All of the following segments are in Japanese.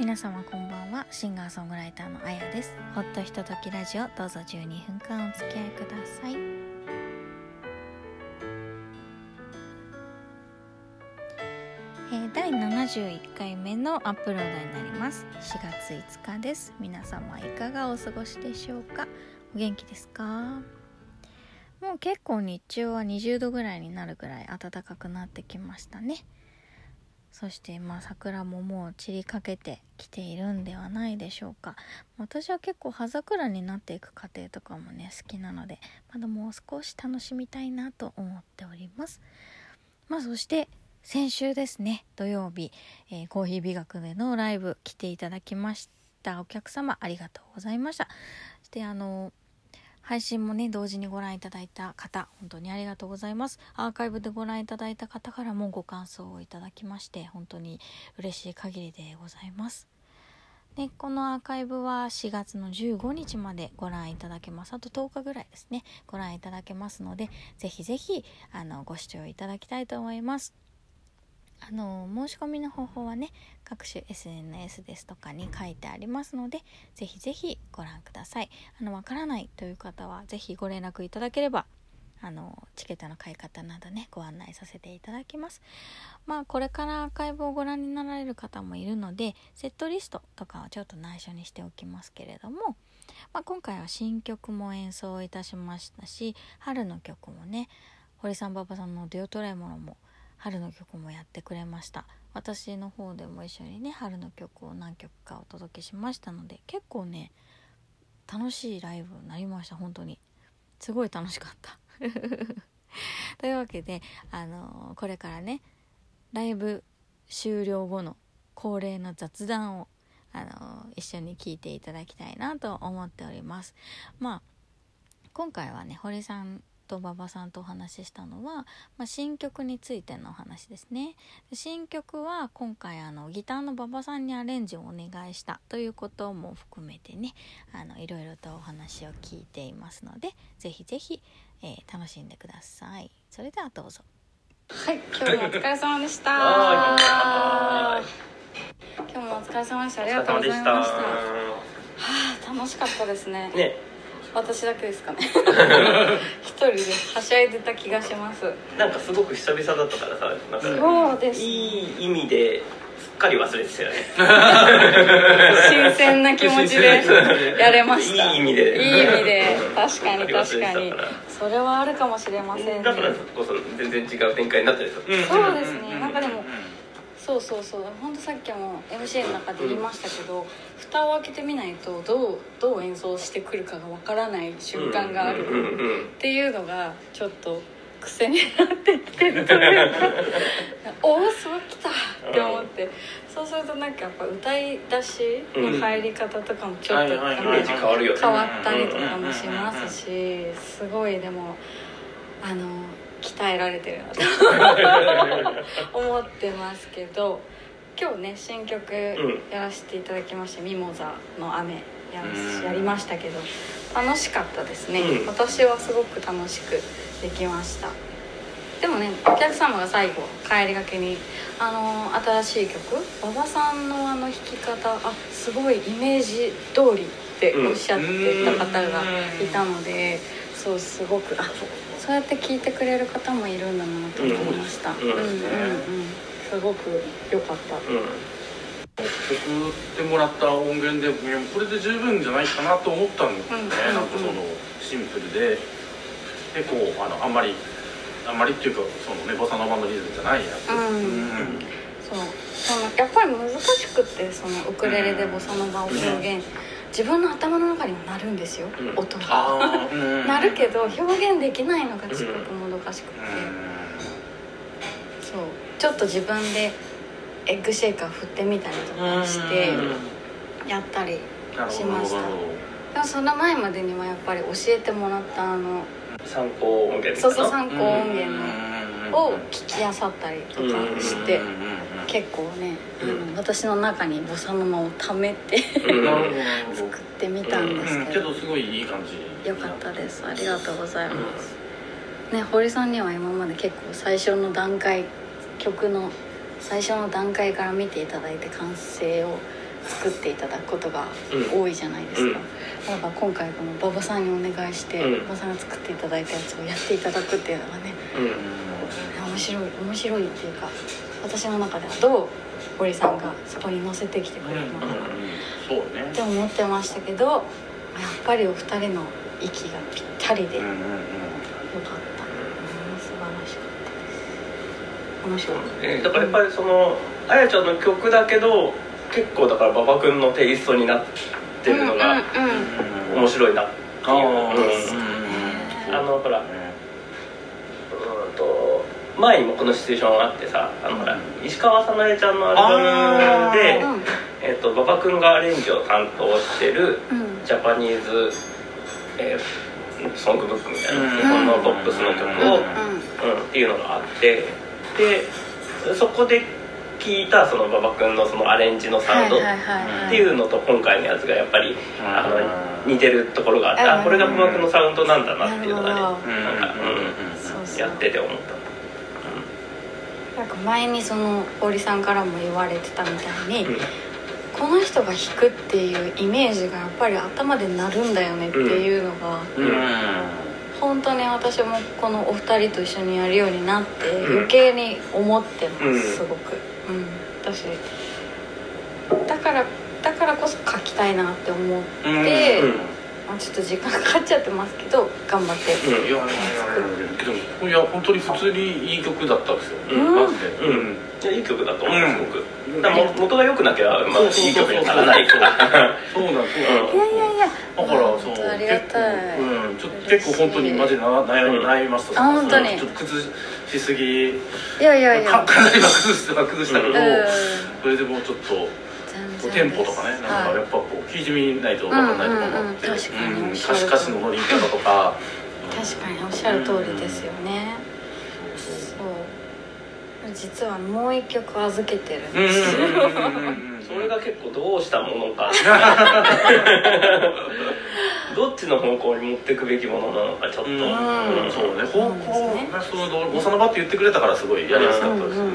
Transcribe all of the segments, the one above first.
皆様こんばんは。シンガーソングライターのあやです。ほっとひとときラジオどうぞ12分間お付き合いください。えー第71回目のアップロードになります。4月5日です。皆様いかがお過ごしでしょうか？お元気ですか？もう結構日中は20度ぐらいになるぐらい暖かくなってきましたね。そしてまあ桜ももう散りかけてきているんではないでしょうか。私は結構葉桜になっていく過程とかもね好きなのでまだもう少し楽しみたいなと思っております。まあそして先週ですね土曜日、えーコーヒー美学でのライブ来ていただきましたお客様ありがとうございました。そしてあの配信もね同時にご覧いただいた方本当にありがとうございます。アーカイブでご覧いただいた方からもご感想をいただきまして本当に嬉しい限りでございます。でこのアーカイブは4月の15日までご覧いただけます。あと10日ぐらいですねご覧いただけますのでぜひぜひあのご視聴いただきたいと思います。あの申し込みの方法はね各種 SNS ですとかに書いてありますのでぜひぜひご覧ください。あのわからないという方はぜひご連絡いただければあのチケットの買い方などねご案内させていただきます。まあこれからアーカイブをご覧になられる方もいるのでセットリストとかはちょっと内緒にしておきますけれども、まあ、今回は新曲も演奏いたしましたし春の曲もね堀さん馬場さんの「デュオトレモロ」も春の曲もやってくれました。私の方でも一緒にね春の曲を何曲かお届けしましたので結構ね楽しいライブになりました本当に。すごい楽しかった。というわけであのこれからねライブ終了後の恒例の雑談をあの一緒に聞いていただきたいなと思っております。まあ今回はね堀さんと馬場さんとお話ししたのは、まあ、新曲についてのお話ですねで新曲は今回あのギターの馬場さんにアレンジをお願いしたということも含めてねあのいろいろとお話を聞いていますのでぜひぜひ、えー楽しんでくださいそれではどうぞはい、今日もお疲れ様でした。は今日もお疲れ様でした。ありがとうございました。は。あ、楽しかったですね。ね、私だけですかね。一人ではしゃいでた気がします。なんかすごく久々だったからさ、なんかそうです。いい意味ですっかり忘れてたよね。新鮮な気持ちでやれました。いい意味でいい意味で、確かに確かに。それはあるかもしれませんね。だからこそ全然違う展開になったりさ。そうですね。なんかでも。そうそうそう。本当さっきも MC の中で言いましたけど、蓋を開けてみないとどうどう演奏してくるかがわからない瞬間がある。うんうんうんっていうのがちょっと癖になってきてるというかおおそうきた。って思って。そうするとなんかやっぱ歌い出しの入り方とかもちょっと。変わったりとかもしますしすごいでもあの鍛えられてるなと 思ってますけど今日ね新曲やらせていただきまして「ミモザの雨やらし」うんやりましたけど楽しかったですね、うん。私はすごく楽しくできました。でもねお客様が最後帰りがけにあの新しい曲馬場さんのあの弾き方あすごいイメージ通りっておっしゃってた方がいたので、そうすごくあそうやって聞いてくれる方もいるんだなと思いました、うん。うん、うん。うんすごく良かった、うん。送ってもらった音源でいやこれで十分じゃないかなと思ったんですよね、うん。なんかそのシンプルで。でこうあのあんまりあんまりっていうかそのねボサノバのリズムじゃないやつ、うん。そう。そのやっぱり難しくってそのウクレレでボサノバを表現自分の頭の中にもなるんですよ、うん。音が。うん。なるけど表現できないのがすごくもどかしくて、うそう。ちょっと自分でエッグシェイカー振ってみたりとかしてやったりしました。でもその前までにはやっぱり教えてもらったあの参考音源そうそう参考音源のを聞きあさったりとかして結構ね、うん。あの私の中にボサノマを貯めて 作ってみたんですうん。けど、けどすごいいい感じ。よかったです。ありがとうございます、ね堀さんには今まで結構最初の段階曲の最初の段階から見ていただいて完成を作っていただくことがうん。多いじゃないですか、だから今回この馬場さんにお願いして、うん。馬場さんが作っていただいたやつをやっていただくっていうのがねうん。面白い面白いっていうか私の中ではどう堀さんがそこに乗せてきてくれるのかなって思ってましたけどやっぱりお二人の息がぴったりでよかった、うん、素晴らしかったです。面白い。えーだからやっぱりそのあやちゃんの曲だけど結構だから馬場君のテイストになってるのが面白いなっていう、あのほらうーんと前にもこのシチュエーションあってさあのほら石川さなえちゃんのアルバムでうん。えっと馬場君がアレンジを担当してるうん。ジャパニーズ、えーソングブックみたいな、うん。日本のポップスの曲を、うん。うんっていうのがあってでそこで聞いたその馬場君のそのアレンジのサウンドっていうのと今回のやつがやっぱりあの似てるところがあってうん。あこれが馬場君のサウンドなんだなっていうのがねなんか、うん、やってて思った。なんか前にその堀さんからも言われてたみたいに、うん。この人が弾くっていうイメージがやっぱり頭で鳴るんだよねっていうのが、うん。本当に私もこのお二人と一緒にやるようになってうん。余計に思ってます、うんすごく、うん、私だからだからこそ書きたいなって思って、うんまあ、ちょっと時間かかっちゃってますけど頑張って、うんいやいやいやけどいや本当に普通にいい曲だったんですよ、うん。マジで、うんいやいい曲だと思ううん。すごく、だも元が良くなきゃ、まあ、いい曲にはならないか。らそうなんそうなんう。んいやいやいや。だからそうありがたい。結構,、うん、ちょっと結構本当にマジで悩悩みました。あ本当に。ちょっと崩しすぎ。いやいやいや。かかなりは崩したは崩したけど、うん。それでもうちょっとこうテンポとかねなんかやっぱこう聞いてみないと分かんないところもあって、歌詞歌詞の乗り方とか。確かにおっしゃる通りですよね、そう。実はもう一曲預けてるんですそれが結構どうしたものか。どっちの方向に持っていくべきものなのかちょっと、うん。うんそうね。方向ねそのボサノバって言ってくれたからすごいやりやすかったですよね、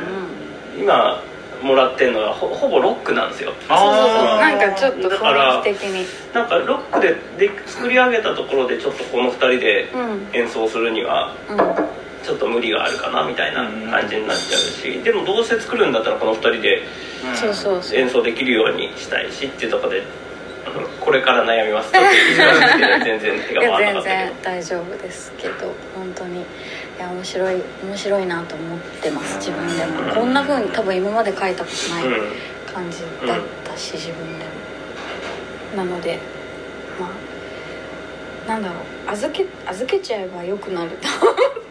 今もらってるのはほほぼロックなんですよ。そうそうそう。なんかちょっとだから雰囲気的に。なんかロックでで作り上げたところでちょっとこの2人でうん。演奏するにはうん。ちょっと無理があるかなみたいな感じになっちゃうしでもどうせ作るんだったらこの2人で演奏できるようにしたいしっていうところでうんこれから悩みます。全然手が回らなかったけ全然大丈夫です。けど本当に。いや面白い面白いなと思ってます自分でも。こんな風に多分今まで書いたことないど、うん。感じだったし、自分でも。なのでまあなんだろう。預け預けちゃえばよくなると思って。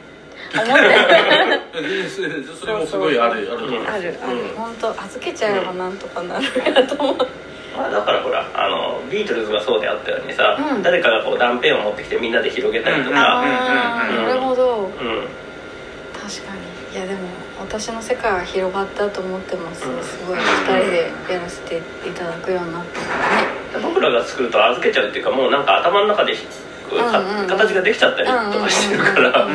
でそれもすごいあるあるあるある、うん。本当預けちゃえばなんとかなるやと思ってまあ、だからほらあのビートルズがそうであったようにさ、うん。誰かがこう断片を持ってきてみんなで広げたりとか、うんなるほど。うん。確かに。いやでも私の世界は広がったと思ってます、うん。すごい。2人でやらせていただくようになったのね。僕らが作ると預けちゃうっていうかもうなんか頭の中で形ができちゃったりとかしてるから、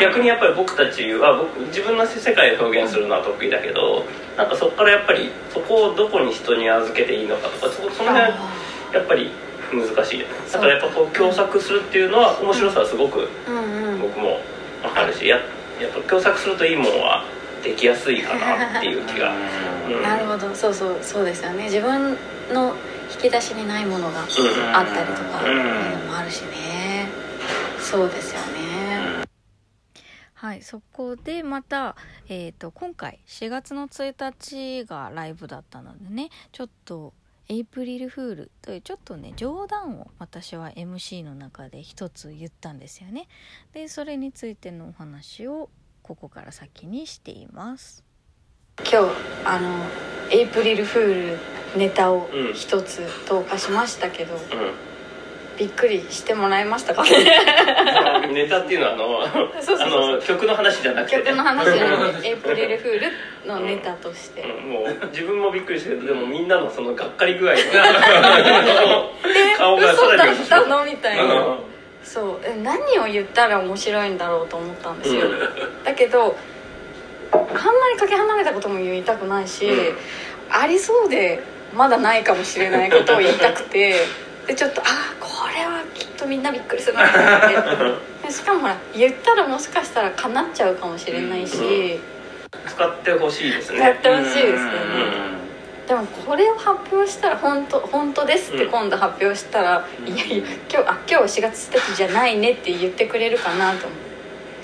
逆にやっぱり僕たちは僕自分の世界を表現するのは得意だけどなんかそこからやっぱりそこをどこに人に預けていいのかとかそその辺やっぱり難しいだからやっぱこう共作するっていうのは面白さはすごく僕も分かるしややっぱ共作するといいものはできやすいかなっていう気が、うん。なるほど。そうそうそうですよね。自分の引き出しにないものがあったりとかうん。いうのもあるしね。そうですよね。はいそこでまた、えー、と今回4月の1日がライブだったのでねちょっとエイプリルフールというちょっとね冗談を私は MC の中で一つ言ったんですよね。でそれについてのお話をここから先にしています今日あのエイプリルフールネタをうん。一つ投下しましたけど、うびっくりしてもらえましたか？ネタっていうのはあの曲の話じゃなくて、ね、曲の話じゃなくてエイプリルフールのネタとして、うん。もう自分もびっくりしたけどでもみんなのそのがっかり具合が。顔がさ嘘だらにったの？みたいな、うん。そう。え何を言ったら面白いんだろうと思ったんですよ、うん。だけどあんまりかけ離れたことも言いたくないし、うんありそうでまだないかもしれないことを言いたくてでちょっとああこれはきっとみんなびっくりするなと思って。でしかもほら言ったらもしかしたら叶っちゃうかもしれないし、使ってほしいですやっねてほしいですよね、うんでもこれを発表したら本当本当ですってうん。今度発表したら、うん。いやいや今日あ今日は4月1日じゃないねって言ってくれるかなと思って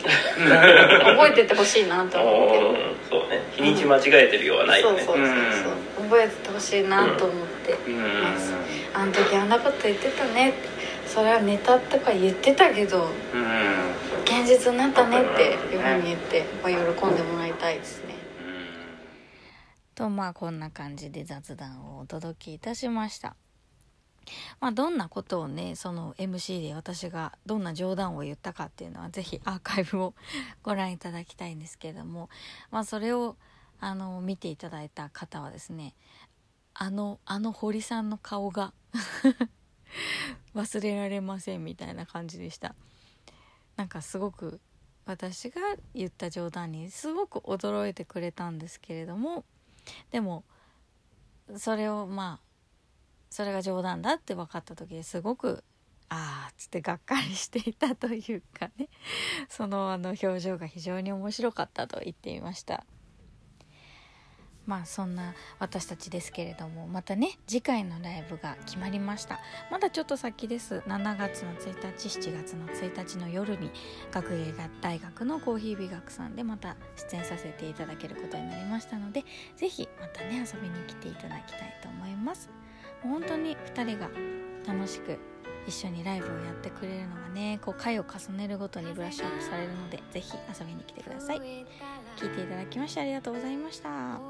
覚えててほしいなと思って。うんそうね。日にち間違えてるようはないよね。そうそうそうそう。覚えててほしいなと思って、うん。あの時あんなこと言ってたねって。それはネタとか言ってたけどうん。現実になったねっていうふうに言ってやっぱ喜んでもらいたいですね。とまあこんな感じで雑談をお届けいたしました。まあどんなことをねその MC で私がどんな冗談を言ったかっていうのはぜひアーカイブを ご覧いただきたいんですけれどもまあそれをあの見ていただいた方はですねあのあの堀さんの顔が 忘れられませんみたいな感じでした。なんかすごく私が言った冗談にすごく驚いてくれたんですけれどもでもそれをまあそれが冗談だって分かった時ですごくああっつってがっかりしていたというかね。そのあの表情が非常に面白かったと言っていました。まあそんな私たちですけれどもまたね次回のライブが決まりました。まだちょっと先です。7月の1日7月の1日の夜に学芸大学のコーヒー美学さんでまた出演させていただけることになりましたのでぜひまたね遊びに来ていただきたいと思います。本当に2人が楽しく一緒にライブをやってくれるのがねこう回を重ねるごとにブラッシュアップされるのでぜひ遊びに来てください。聞いていただきましてありがとうございました。